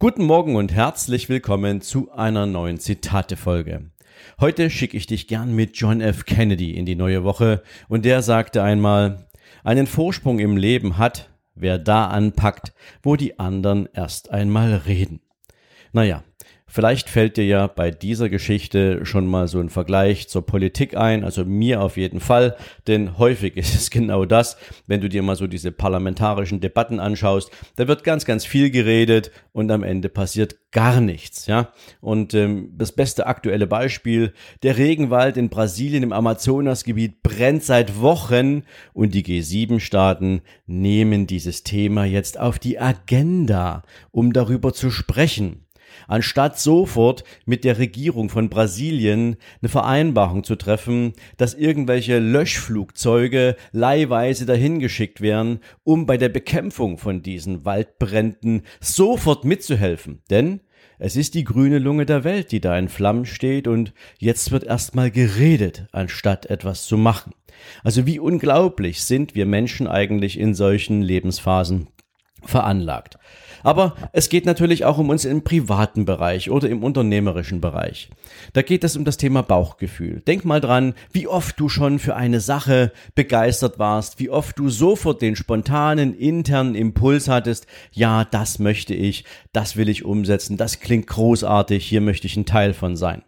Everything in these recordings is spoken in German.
Guten Morgen und herzlich willkommen zu einer neuen Zitate-Folge. Heute schicke ich dich gern mit John F. Kennedy in die neue Woche und der sagte einmal, einen Vorsprung im Leben hat, wer da anpackt, wo die anderen erst einmal reden. Naja, Vielleicht fällt dir ja bei dieser Geschichte schon mal so ein Vergleich zur Politik ein, also mir auf jeden Fall, denn häufig ist es genau das, wenn du dir mal so diese parlamentarischen Debatten anschaust, da wird ganz, ganz viel geredet und am Ende passiert gar nichts, ja. Und ähm, das beste aktuelle Beispiel, der Regenwald in Brasilien im Amazonasgebiet brennt seit Wochen und die G7-Staaten nehmen dieses Thema jetzt auf die Agenda, um darüber zu sprechen anstatt sofort mit der Regierung von Brasilien eine Vereinbarung zu treffen, dass irgendwelche Löschflugzeuge leihweise dahin geschickt werden, um bei der Bekämpfung von diesen Waldbränden sofort mitzuhelfen. Denn es ist die grüne Lunge der Welt, die da in Flammen steht und jetzt wird erstmal geredet, anstatt etwas zu machen. Also wie unglaublich sind wir Menschen eigentlich in solchen Lebensphasen veranlagt. Aber es geht natürlich auch um uns im privaten Bereich oder im unternehmerischen Bereich. Da geht es um das Thema Bauchgefühl. Denk mal dran, wie oft du schon für eine Sache begeistert warst, wie oft du sofort den spontanen internen Impuls hattest, ja, das möchte ich, das will ich umsetzen, das klingt großartig, hier möchte ich ein Teil von sein.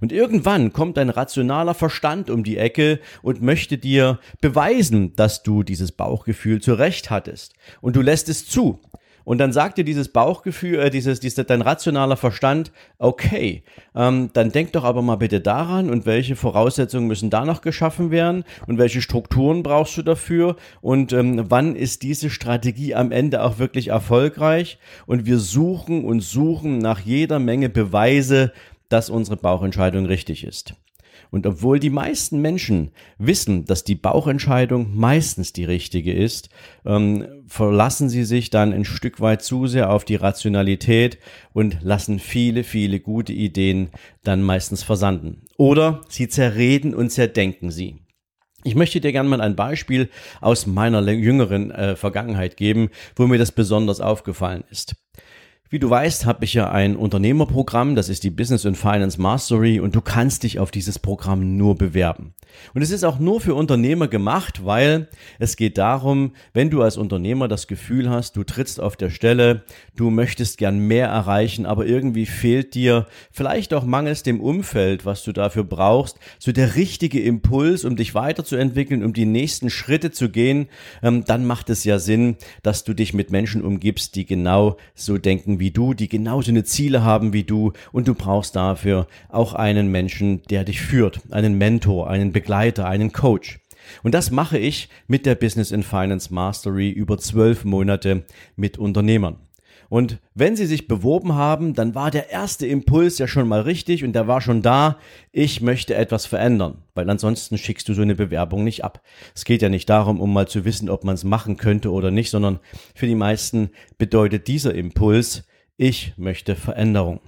Und irgendwann kommt dein rationaler Verstand um die Ecke und möchte dir beweisen, dass du dieses Bauchgefühl zurecht hattest. Und du lässt es zu. Und dann sagt dir dieses Bauchgefühl, äh, dieses, dieses, dein rationaler Verstand, okay, ähm, dann denk doch aber mal bitte daran und welche Voraussetzungen müssen da noch geschaffen werden und welche Strukturen brauchst du dafür und ähm, wann ist diese Strategie am Ende auch wirklich erfolgreich? Und wir suchen und suchen nach jeder Menge Beweise, dass unsere Bauchentscheidung richtig ist. Und obwohl die meisten Menschen wissen, dass die Bauchentscheidung meistens die richtige ist, ähm, verlassen sie sich dann ein Stück weit zu sehr auf die Rationalität und lassen viele, viele gute Ideen dann meistens versanden. Oder sie zerreden und zerdenken sie. Ich möchte dir gerne mal ein Beispiel aus meiner jüngeren äh, Vergangenheit geben, wo mir das besonders aufgefallen ist. Wie du weißt, habe ich ja ein Unternehmerprogramm, das ist die Business and Finance Mastery und du kannst dich auf dieses Programm nur bewerben. Und es ist auch nur für Unternehmer gemacht, weil es geht darum, wenn du als Unternehmer das Gefühl hast, du trittst auf der Stelle, du möchtest gern mehr erreichen, aber irgendwie fehlt dir vielleicht auch mangels dem Umfeld, was du dafür brauchst, so der richtige Impuls, um dich weiterzuentwickeln, um die nächsten Schritte zu gehen, ähm, dann macht es ja Sinn, dass du dich mit Menschen umgibst, die genau so denken wie du, die genauso eine Ziele haben wie du und du brauchst dafür auch einen Menschen, der dich führt, einen Mentor, einen Begleiter, einen Coach. Und das mache ich mit der Business in Finance Mastery über zwölf Monate mit Unternehmern. Und wenn sie sich beworben haben, dann war der erste Impuls ja schon mal richtig und der war schon da, ich möchte etwas verändern, weil ansonsten schickst du so eine Bewerbung nicht ab. Es geht ja nicht darum, um mal zu wissen, ob man es machen könnte oder nicht, sondern für die meisten bedeutet dieser Impuls, ich möchte Veränderung.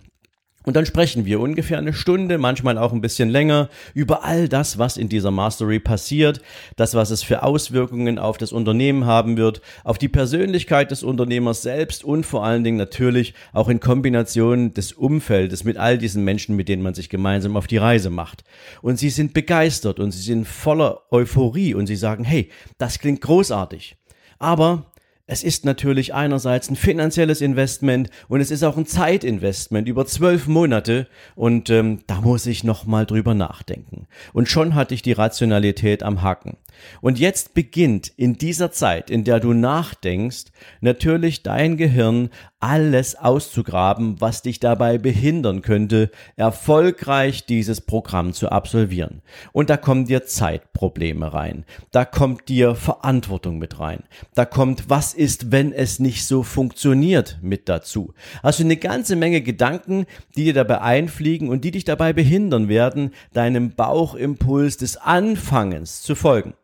Und dann sprechen wir ungefähr eine Stunde, manchmal auch ein bisschen länger, über all das, was in dieser Mastery passiert, das, was es für Auswirkungen auf das Unternehmen haben wird, auf die Persönlichkeit des Unternehmers selbst und vor allen Dingen natürlich auch in Kombination des Umfeldes mit all diesen Menschen, mit denen man sich gemeinsam auf die Reise macht. Und sie sind begeistert und sie sind voller Euphorie und sie sagen, hey, das klingt großartig. Aber es ist natürlich einerseits ein finanzielles Investment und es ist auch ein Zeitinvestment über zwölf Monate und ähm, da muss ich nochmal drüber nachdenken. Und schon hatte ich die Rationalität am Haken. Und jetzt beginnt in dieser Zeit, in der du nachdenkst, natürlich dein Gehirn alles auszugraben, was dich dabei behindern könnte, erfolgreich dieses Programm zu absolvieren. Und da kommen dir Zeitprobleme rein. Da kommt dir Verantwortung mit rein. Da kommt, was ist, wenn es nicht so funktioniert mit dazu. Also eine ganze Menge Gedanken, die dir dabei einfliegen und die dich dabei behindern werden, deinem Bauchimpuls des Anfangens zu folgen.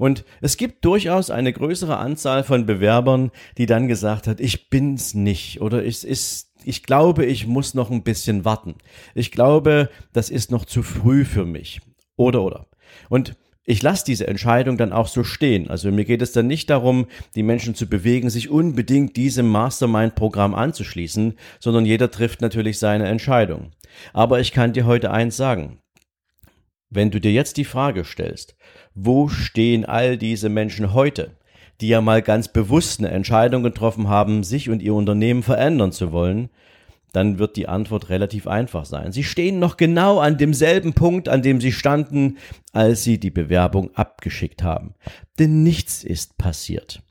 Und es gibt durchaus eine größere Anzahl von Bewerbern, die dann gesagt hat, ich bin's nicht oder es ist ich glaube, ich muss noch ein bisschen warten. Ich glaube, das ist noch zu früh für mich. Oder oder. Und ich lasse diese Entscheidung dann auch so stehen. Also mir geht es dann nicht darum, die Menschen zu bewegen, sich unbedingt diesem Mastermind-Programm anzuschließen, sondern jeder trifft natürlich seine Entscheidung. Aber ich kann dir heute eins sagen. Wenn du dir jetzt die Frage stellst, wo stehen all diese Menschen heute, die ja mal ganz bewusst eine Entscheidung getroffen haben, sich und ihr Unternehmen verändern zu wollen, dann wird die Antwort relativ einfach sein. Sie stehen noch genau an demselben Punkt, an dem sie standen, als sie die Bewerbung abgeschickt haben. Denn nichts ist passiert.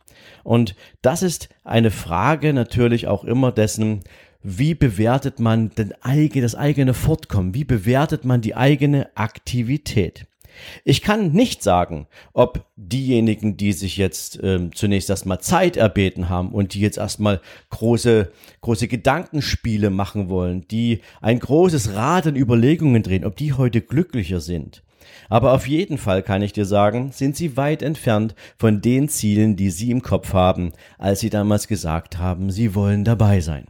Und das ist eine Frage natürlich auch immer dessen, wie bewertet man denn das eigene Fortkommen? Wie bewertet man die eigene Aktivität? Ich kann nicht sagen, ob diejenigen, die sich jetzt ähm, zunächst erstmal Zeit erbeten haben und die jetzt erstmal große, große Gedankenspiele machen wollen, die ein großes Rad in Überlegungen drehen, ob die heute glücklicher sind. Aber auf jeden Fall kann ich dir sagen, sind sie weit entfernt von den Zielen, die sie im Kopf haben, als sie damals gesagt haben, sie wollen dabei sein.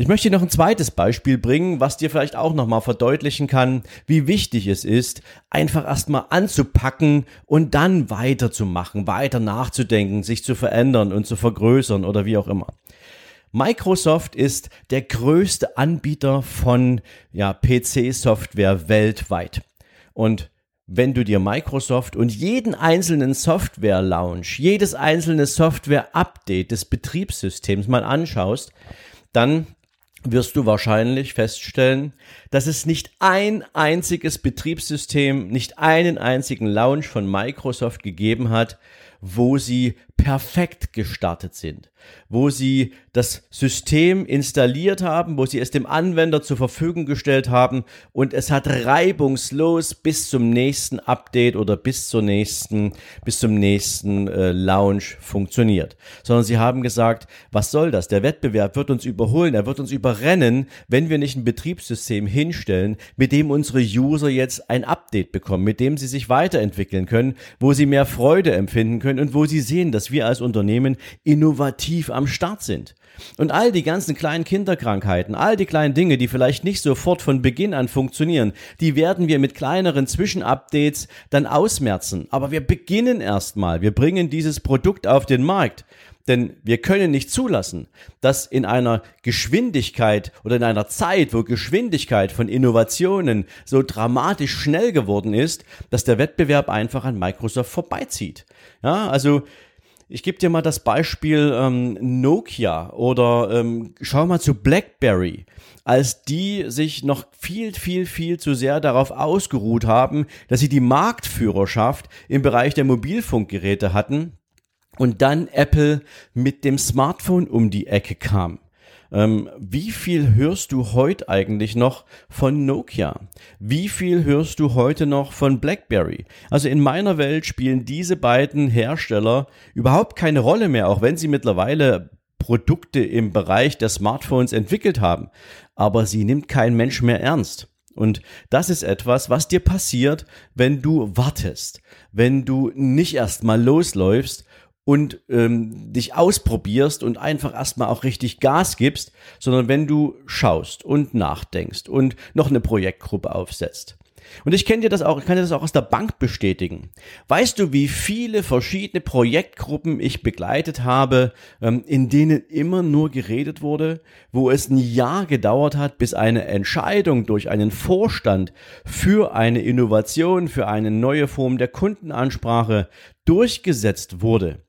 Ich möchte noch ein zweites Beispiel bringen, was dir vielleicht auch nochmal verdeutlichen kann, wie wichtig es ist, einfach erstmal anzupacken und dann weiterzumachen, weiter nachzudenken, sich zu verändern und zu vergrößern oder wie auch immer. Microsoft ist der größte Anbieter von ja, PC-Software weltweit. Und wenn du dir Microsoft und jeden einzelnen Software-Launch, jedes einzelne Software-Update des Betriebssystems mal anschaust, dann wirst du wahrscheinlich feststellen, dass es nicht ein einziges Betriebssystem, nicht einen einzigen Launch von Microsoft gegeben hat, wo sie perfekt gestartet sind, wo sie das System installiert haben, wo sie es dem Anwender zur Verfügung gestellt haben und es hat reibungslos bis zum nächsten Update oder bis zur nächsten, bis zum nächsten äh, Launch funktioniert. Sondern sie haben gesagt, was soll das? Der Wettbewerb wird uns überholen, er wird uns überrennen, wenn wir nicht ein Betriebssystem hinstellen, mit dem unsere User jetzt ein Update bekommen, mit dem sie sich weiterentwickeln können, wo sie mehr Freude empfinden können und wo sie sehen, dass wir als Unternehmen innovativ am Start sind. Und all die ganzen kleinen Kinderkrankheiten, all die kleinen Dinge, die vielleicht nicht sofort von Beginn an funktionieren, die werden wir mit kleineren Zwischenupdates dann ausmerzen. Aber wir beginnen erstmal. Wir bringen dieses Produkt auf den Markt. Denn wir können nicht zulassen, dass in einer Geschwindigkeit oder in einer Zeit, wo Geschwindigkeit von Innovationen so dramatisch schnell geworden ist, dass der Wettbewerb einfach an Microsoft vorbeizieht. Ja, also ich gebe dir mal das Beispiel ähm, Nokia oder ähm, schau mal zu BlackBerry, als die sich noch viel, viel, viel zu sehr darauf ausgeruht haben, dass sie die Marktführerschaft im Bereich der Mobilfunkgeräte hatten und dann Apple mit dem Smartphone um die Ecke kam. Ähm, wie viel hörst du heute eigentlich noch von Nokia? Wie viel hörst du heute noch von BlackBerry? Also in meiner Welt spielen diese beiden Hersteller überhaupt keine Rolle mehr, auch wenn sie mittlerweile Produkte im Bereich der Smartphones entwickelt haben. Aber sie nimmt kein Mensch mehr ernst. Und das ist etwas, was dir passiert, wenn du wartest, wenn du nicht erstmal losläufst und ähm, dich ausprobierst und einfach erstmal auch richtig Gas gibst, sondern wenn du schaust und nachdenkst und noch eine Projektgruppe aufsetzt. Und ich kenne dir das auch, ich kann dir das auch aus der Bank bestätigen. Weißt du, wie viele verschiedene Projektgruppen ich begleitet habe, ähm, in denen immer nur geredet wurde, wo es ein Jahr gedauert hat, bis eine Entscheidung durch einen Vorstand für eine Innovation, für eine neue Form der Kundenansprache durchgesetzt wurde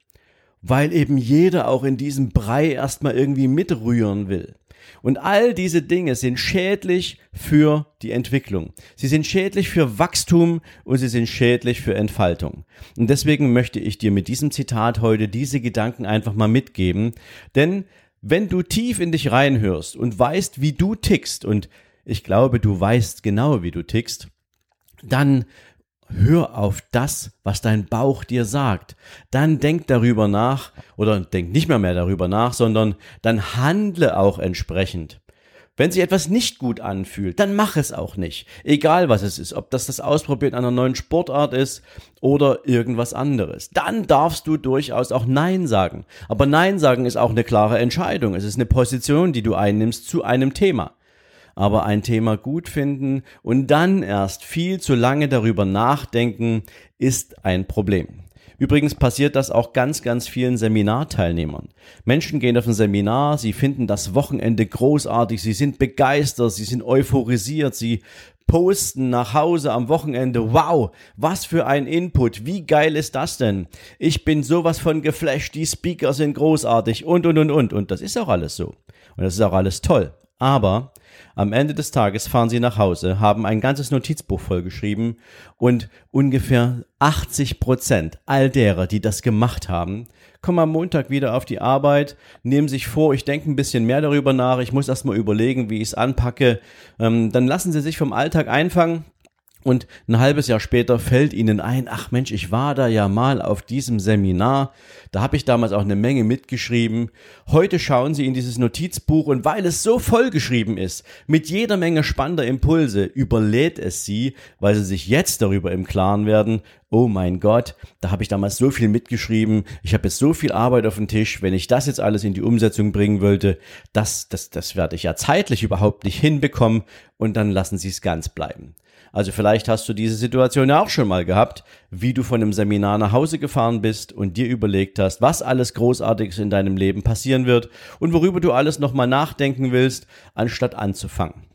weil eben jeder auch in diesem Brei erstmal irgendwie mitrühren will. Und all diese Dinge sind schädlich für die Entwicklung. Sie sind schädlich für Wachstum und sie sind schädlich für Entfaltung. Und deswegen möchte ich dir mit diesem Zitat heute diese Gedanken einfach mal mitgeben. Denn wenn du tief in dich reinhörst und weißt, wie du tickst, und ich glaube, du weißt genau, wie du tickst, dann hör auf das, was dein Bauch dir sagt. Dann denk darüber nach oder denk nicht mehr mehr darüber nach, sondern dann handle auch entsprechend. Wenn sich etwas nicht gut anfühlt, dann mach es auch nicht. Egal was es ist, ob das das Ausprobieren einer neuen Sportart ist oder irgendwas anderes. Dann darfst du durchaus auch Nein sagen. Aber Nein sagen ist auch eine klare Entscheidung. Es ist eine Position, die du einnimmst zu einem Thema aber ein Thema gut finden und dann erst viel zu lange darüber nachdenken, ist ein Problem. Übrigens passiert das auch ganz, ganz vielen Seminarteilnehmern. Menschen gehen auf ein Seminar, sie finden das Wochenende großartig, sie sind begeistert, sie sind euphorisiert, sie posten nach Hause am Wochenende. Wow, was für ein Input. Wie geil ist das denn? Ich bin sowas von geflasht. Die Speaker sind großartig und, und, und, und. Und das ist auch alles so. Und das ist auch alles toll. Aber am Ende des Tages fahren sie nach Hause, haben ein ganzes Notizbuch vollgeschrieben und ungefähr 80 Prozent all derer, die das gemacht haben, kommen am Montag wieder auf die Arbeit, nehmen sich vor, ich denke ein bisschen mehr darüber nach, ich muss erstmal überlegen, wie ich es anpacke. Ähm, dann lassen sie sich vom Alltag einfangen, und ein halbes Jahr später fällt ihnen ein, ach Mensch, ich war da ja mal auf diesem Seminar, da habe ich damals auch eine Menge mitgeschrieben. Heute schauen sie in dieses Notizbuch und weil es so vollgeschrieben ist, mit jeder Menge spannender Impulse, überlädt es sie, weil sie sich jetzt darüber im Klaren werden, oh mein Gott, da habe ich damals so viel mitgeschrieben, ich habe jetzt so viel Arbeit auf dem Tisch, wenn ich das jetzt alles in die Umsetzung bringen wollte, das, das, das werde ich ja zeitlich überhaupt nicht hinbekommen und dann lassen sie es ganz bleiben. Also vielleicht hast du diese Situation ja auch schon mal gehabt, wie du von einem Seminar nach Hause gefahren bist und dir überlegt hast, was alles Großartiges in deinem Leben passieren wird und worüber du alles nochmal nachdenken willst, anstatt anzufangen.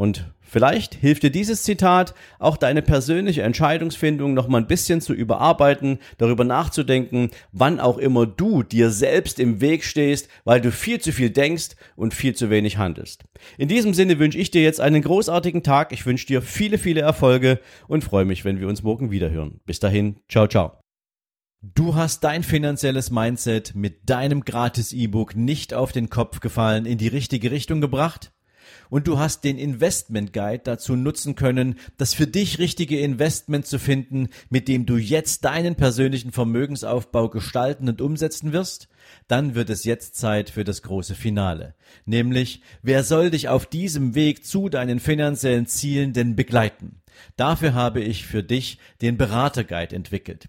Und Vielleicht hilft dir dieses Zitat, auch deine persönliche Entscheidungsfindung noch mal ein bisschen zu überarbeiten, darüber nachzudenken, wann auch immer du dir selbst im Weg stehst, weil du viel zu viel denkst und viel zu wenig handelst. In diesem Sinne wünsche ich dir jetzt einen großartigen Tag. Ich wünsche dir viele, viele Erfolge und freue mich, wenn wir uns morgen wiederhören. Bis dahin, ciao, ciao. Du hast dein finanzielles Mindset mit deinem gratis E-Book nicht auf den Kopf gefallen, in die richtige Richtung gebracht? Und du hast den Investment Guide dazu nutzen können, das für dich richtige Investment zu finden, mit dem du jetzt deinen persönlichen Vermögensaufbau gestalten und umsetzen wirst, dann wird es jetzt Zeit für das große Finale. Nämlich, wer soll dich auf diesem Weg zu deinen finanziellen Zielen denn begleiten? Dafür habe ich für dich den Beraterguide entwickelt.